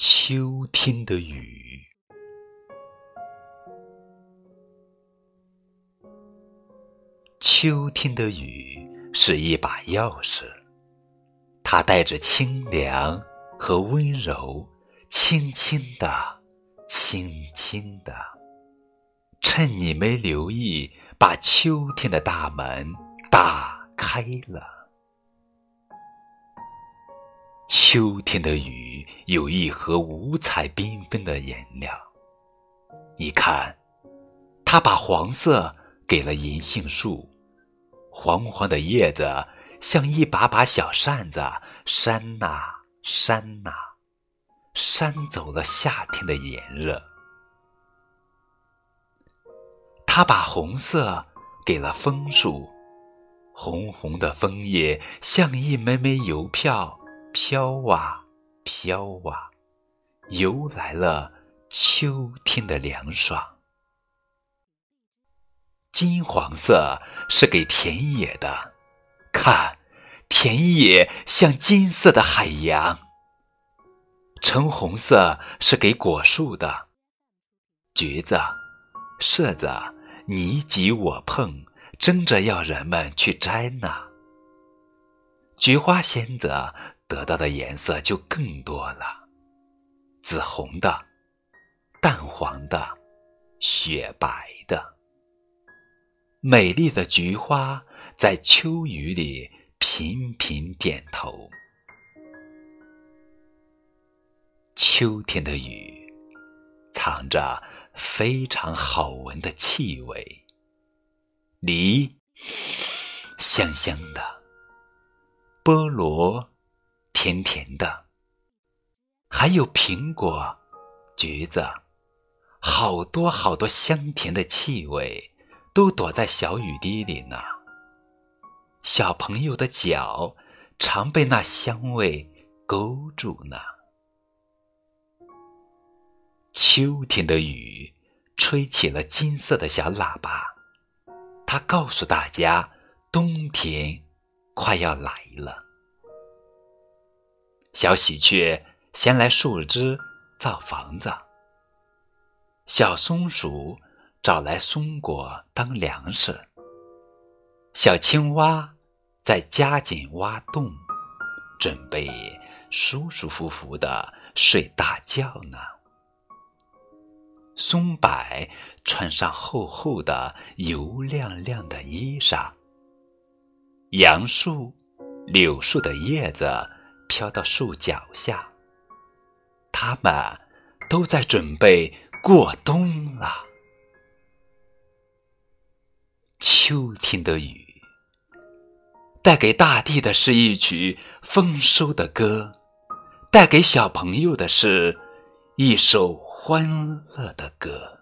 秋天的雨，秋天的雨是一把钥匙，它带着清凉和温柔，轻轻的，轻轻的，趁你没留意，把秋天的大门打开了。秋天的雨有一盒五彩缤纷的颜料，你看，它把黄色给了银杏树，黄黄的叶子像一把把小扇子，扇呐扇呐，扇走了夏天的炎热。它把红色给了枫树，红红的枫叶像一枚枚邮票。飘啊飘啊，游来了秋天的凉爽。金黄色是给田野的，看，田野像金色的海洋。橙红色是给果树的，橘子、柿子你挤我碰，争着要人们去摘呢。菊花仙子。得到的颜色就更多了，紫红的、淡黄的、雪白的。美丽的菊花在秋雨里频频点头。秋天的雨藏着非常好闻的气味，梨香香的，菠萝。甜甜的，还有苹果、橘子，好多好多香甜的气味，都躲在小雨滴里呢。小朋友的脚常被那香味勾住呢。秋天的雨吹起了金色的小喇叭，它告诉大家，冬天快要来了。小喜鹊衔来树枝造房子，小松鼠找来松果当粮食，小青蛙在加紧挖洞，准备舒舒服服的睡大觉呢。松柏穿上厚厚的油亮亮的衣裳，杨树、柳树的叶子。飘到树脚下，他们都在准备过冬了。秋天的雨，带给大地的是一曲丰收的歌，带给小朋友的是一首欢乐的歌。